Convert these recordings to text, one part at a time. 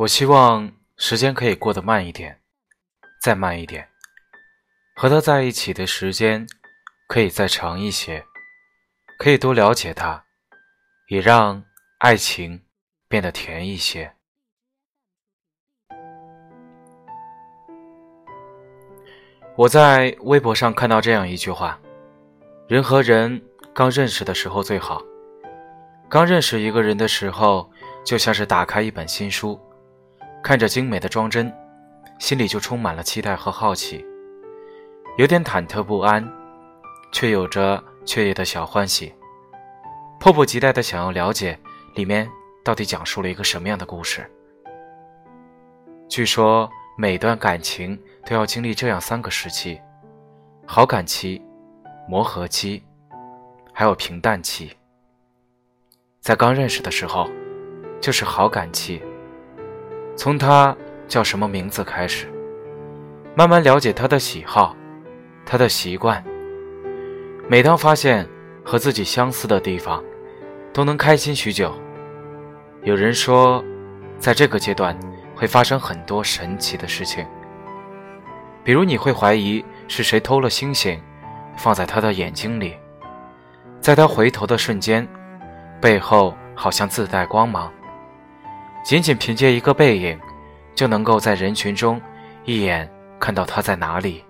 我希望时间可以过得慢一点，再慢一点，和他在一起的时间可以再长一些，可以多了解他，也让爱情变得甜一些。我在微博上看到这样一句话：人和人刚认识的时候最好，刚认识一个人的时候，就像是打开一本新书。看着精美的装帧，心里就充满了期待和好奇，有点忐忑不安，却有着雀跃的小欢喜，迫不及待的想要了解里面到底讲述了一个什么样的故事。据说每段感情都要经历这样三个时期：好感期、磨合期，还有平淡期。在刚认识的时候，就是好感期。从他叫什么名字开始，慢慢了解他的喜好，他的习惯。每当发现和自己相似的地方，都能开心许久。有人说，在这个阶段会发生很多神奇的事情，比如你会怀疑是谁偷了星星，放在他的眼睛里，在他回头的瞬间，背后好像自带光芒。仅仅凭借一个背影，就能够在人群中一眼看到他在哪里。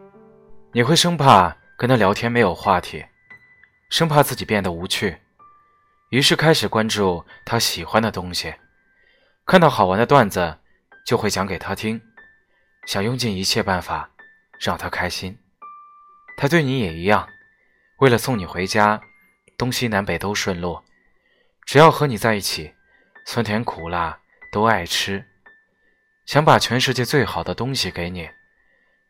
你会生怕跟他聊天没有话题，生怕自己变得无趣，于是开始关注他喜欢的东西。看到好玩的段子，就会讲给他听，想用尽一切办法让他开心。他对你也一样，为了送你回家，东西南北都顺路，只要和你在一起，酸甜苦辣。都爱吃，想把全世界最好的东西给你，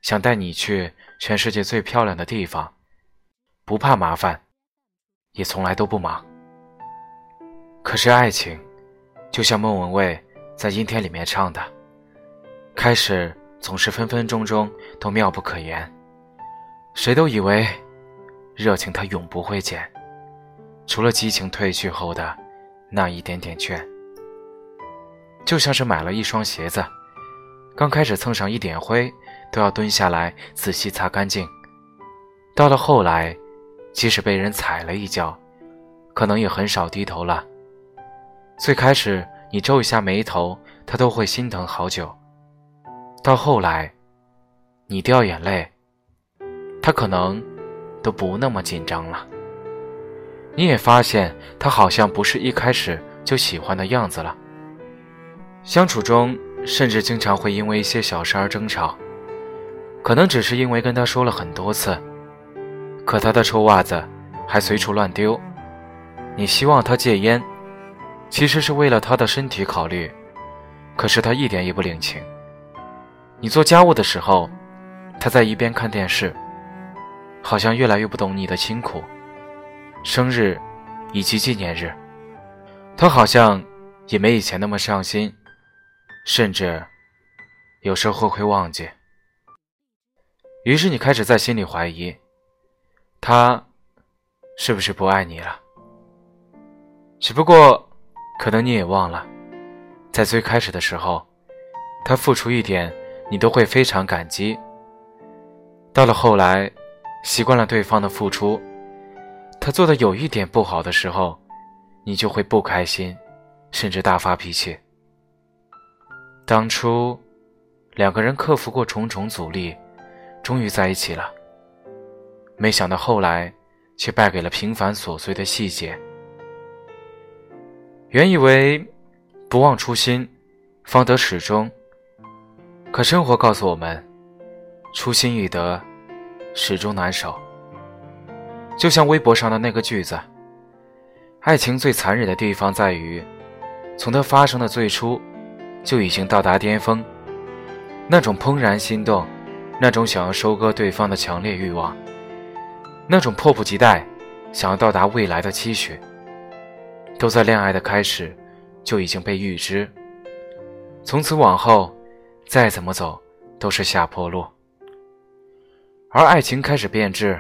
想带你去全世界最漂亮的地方，不怕麻烦，也从来都不忙。可是爱情，就像莫文蔚在《阴天》里面唱的，开始总是分分钟钟都妙不可言，谁都以为热情它永不会减，除了激情褪去后的那一点点倦。就像是买了一双鞋子，刚开始蹭上一点灰，都要蹲下来仔细擦干净。到了后来，即使被人踩了一脚，可能也很少低头了。最开始你皱一下眉头，他都会心疼好久。到后来，你掉眼泪，他可能都不那么紧张了。你也发现他好像不是一开始就喜欢的样子了。相处中，甚至经常会因为一些小事而争吵，可能只是因为跟他说了很多次，可他的臭袜子还随处乱丢。你希望他戒烟，其实是为了他的身体考虑，可是他一点也不领情。你做家务的时候，他在一边看电视，好像越来越不懂你的辛苦。生日以及纪念日，他好像也没以前那么上心。甚至有时候会忘记，于是你开始在心里怀疑，他是不是不爱你了？只不过，可能你也忘了，在最开始的时候，他付出一点，你都会非常感激。到了后来，习惯了对方的付出，他做的有一点不好的时候，你就会不开心，甚至大发脾气。当初，两个人克服过重重阻力，终于在一起了。没想到后来，却败给了平凡琐碎的细节。原以为不忘初心，方得始终。可生活告诉我们，初心易得，始终难守。就像微博上的那个句子：“爱情最残忍的地方在于，从它发生的最初。”就已经到达巅峰，那种怦然心动，那种想要收割对方的强烈欲望，那种迫不及待想要到达未来的期许，都在恋爱的开始就已经被预知。从此往后，再怎么走都是下坡路。而爱情开始变质，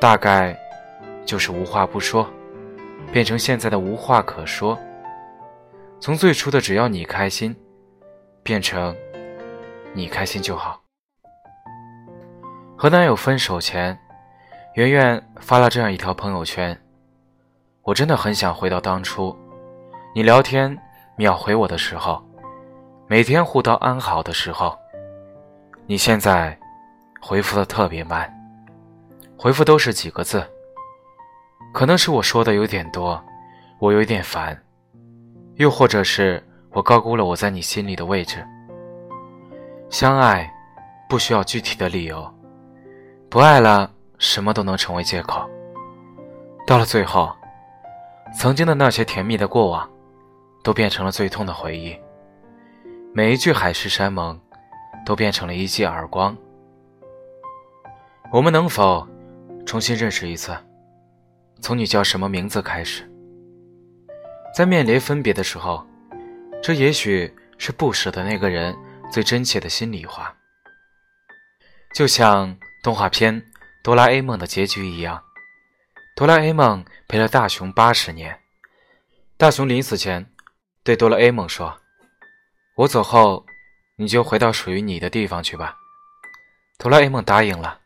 大概就是无话不说，变成现在的无话可说。从最初的只要你开心，变成你开心就好。和男友分手前，圆圆发了这样一条朋友圈：“我真的很想回到当初，你聊天秒回我的时候，每天互道安好的时候。你现在回复的特别慢，回复都是几个字。可能是我说的有点多，我有点烦，又或者是我高估了我在你心里的位置。相爱不需要具体的理由。”不爱了，什么都能成为借口。到了最后，曾经的那些甜蜜的过往，都变成了最痛的回忆。每一句海誓山盟，都变成了一记耳光。我们能否重新认识一次？从你叫什么名字开始？在面临分别的时候，这也许是不舍的那个人最真切的心里话。就像。动画片《哆啦 A 梦》的结局一样，哆啦 A 梦陪了大雄八十年。大雄临死前对哆啦 A 梦说：“我走后，你就回到属于你的地方去吧。”哆啦 A 梦答应了。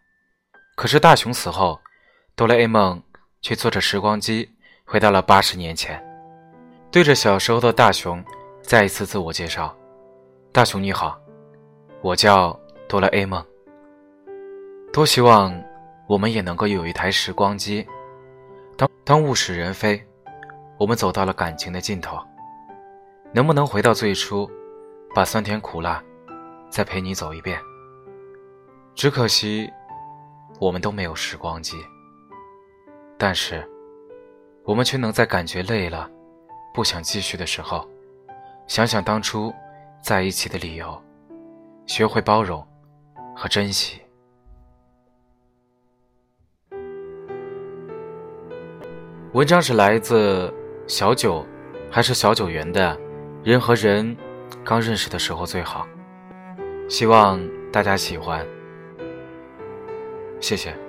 可是大雄死后，哆啦 A 梦却坐着时光机回到了八十年前，对着小时候的大雄再一次自我介绍：“大雄你好，我叫哆啦 A 梦。”多希望我们也能够有一台时光机。当当物是人非，我们走到了感情的尽头，能不能回到最初，把酸甜苦辣再陪你走一遍？只可惜我们都没有时光机，但是我们却能在感觉累了、不想继续的时候，想想当初在一起的理由，学会包容和珍惜。文章是来自小九，还是小九元的？人和人刚认识的时候最好，希望大家喜欢，谢谢。